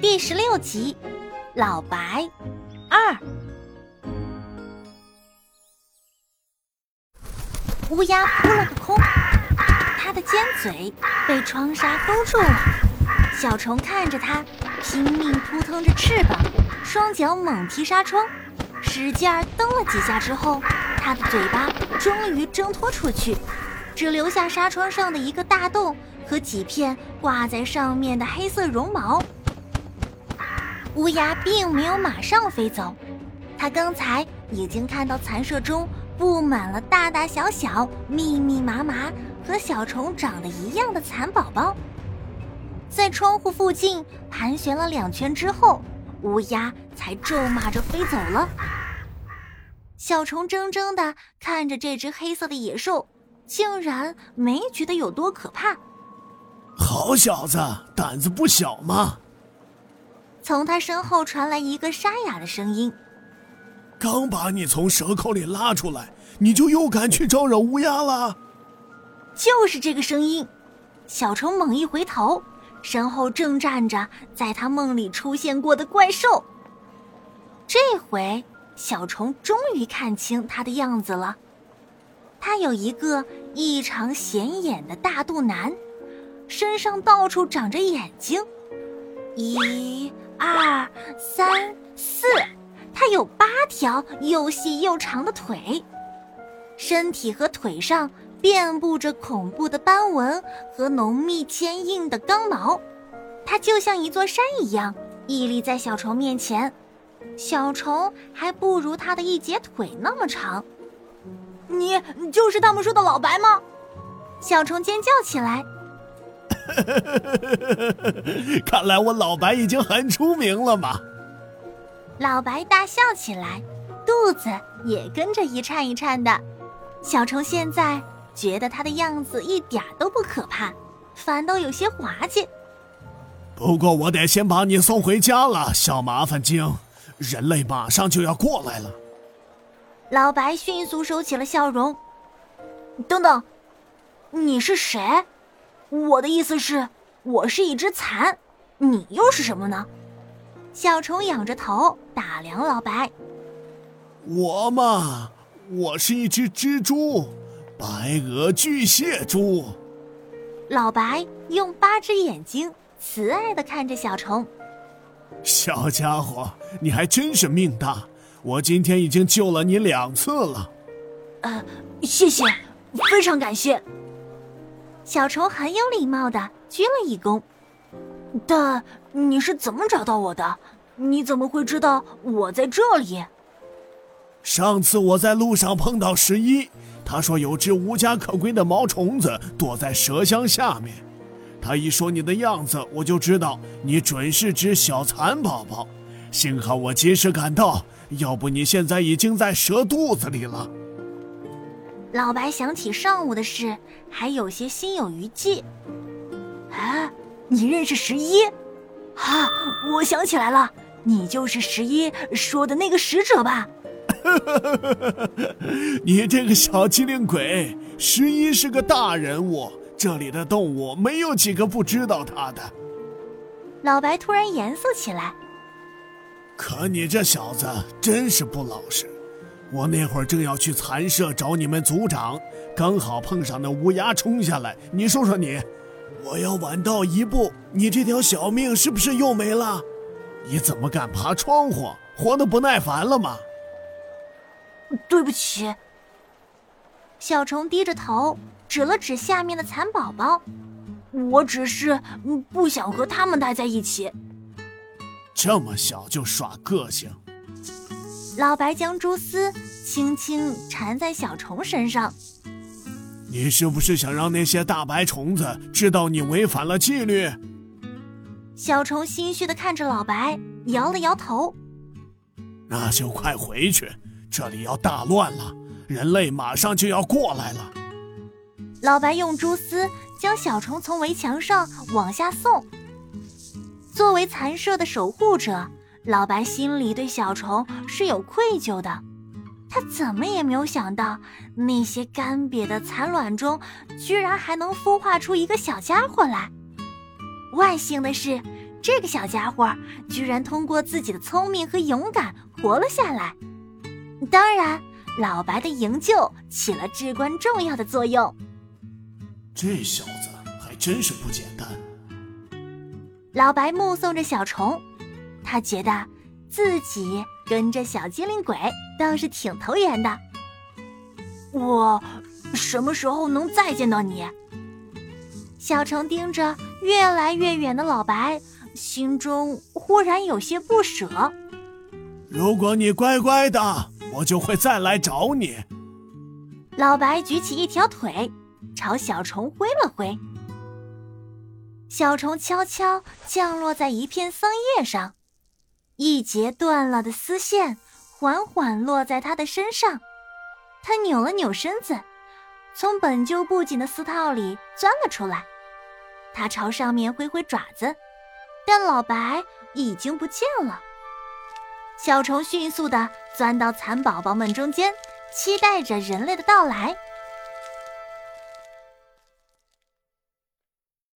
第十六集，老白二。乌鸦扑了个空，它的尖嘴被窗纱勾住了。小虫看着它，拼命扑腾着翅膀，双脚猛踢纱窗，使劲儿蹬了几下之后，它的嘴巴终于挣脱出去，只留下纱窗上的一个大洞和几片挂在上面的黑色绒毛。乌鸦并没有马上飞走，它刚才已经看到残舍中布满了大大小小、密密麻麻和小虫长得一样的蚕宝宝。在窗户附近盘旋了两圈之后，乌鸦才咒骂着飞走了。小虫怔怔地看着这只黑色的野兽，竟然没觉得有多可怕。好小子，胆子不小嘛！从他身后传来一个沙哑的声音：“刚把你从蛇口里拉出来，你就又敢去招惹乌鸦了？”就是这个声音。小虫猛一回头，身后正站着在他梦里出现过的怪兽。这回，小虫终于看清他的样子了。他有一个异常显眼的大肚腩，身上到处长着眼睛。一。二三四，它有八条又细又长的腿，身体和腿上遍布着恐怖的斑纹和浓密坚硬的刚毛，它就像一座山一样屹立在小虫面前。小虫还不如它的一截腿那么长。你就是他们说的老白吗？小虫尖叫起来。看来我老白已经很出名了嘛！老白大笑起来，肚子也跟着一颤一颤的。小虫现在觉得他的样子一点都不可怕，反倒有些滑稽。不过我得先把你送回家了，小麻烦精。人类马上就要过来了。老白迅速收起了笑容。等等，你是谁？我的意思是，我是一只蚕，你又是什么呢？小虫仰着头打量老白。我嘛，我是一只蜘蛛，白额巨蟹蛛。老白用八只眼睛慈爱的看着小虫。小家伙，你还真是命大，我今天已经救了你两次了。呃，谢谢，非常感谢。小虫很有礼貌的鞠了一躬，但你是怎么找到我的？你怎么会知道我在这里？上次我在路上碰到十一，他说有只无家可归的毛虫子躲在蛇箱下面。他一说你的样子，我就知道你准是只小蚕宝宝。幸好我及时赶到，要不你现在已经在蛇肚子里了。老白想起上午的事，还有些心有余悸。啊，你认识十一？啊，我想起来了，你就是十一说的那个使者吧？你这个小机灵鬼，十一是个大人物，这里的动物没有几个不知道他的。老白突然严肃起来。可你这小子真是不老实。我那会儿正要去蚕舍找你们组长，刚好碰上那乌鸦冲下来。你说说你，我要晚到一步，你这条小命是不是又没了？你怎么敢爬窗户？活得不耐烦了吗？对不起。小虫低着头，指了指下面的蚕宝宝，我只是不想和他们待在一起。这么小就耍个性。老白将蛛丝轻轻缠在小虫身上。你是不是想让那些大白虫子知道你违反了纪律？小虫心虚的看着老白，摇了摇头。那就快回去，这里要大乱了，人类马上就要过来了。老白用蛛丝将小虫从围墙上往下送。作为残舍的守护者。老白心里对小虫是有愧疚的，他怎么也没有想到，那些干瘪的蚕卵中，居然还能孵化出一个小家伙来。万幸的是，这个小家伙居然通过自己的聪明和勇敢活了下来。当然，老白的营救起了至关重要的作用。这小子还真是不简单。老白目送着小虫，他觉得自己跟着小精灵鬼倒是挺投缘的。我什么时候能再见到你？小虫盯着越来越远的老白，心中忽然有些不舍。如果你乖乖的，我就会再来找你。老白举起一条腿，朝小虫挥了挥。小虫悄悄降落在一片桑叶上，一截断了的丝线缓缓落在他的身上。他扭了扭身子，从本就不紧的丝套里钻了出来。他朝上面挥挥爪子，但老白已经不见了。小虫迅速地钻到蚕宝宝们中间，期待着人类的到来。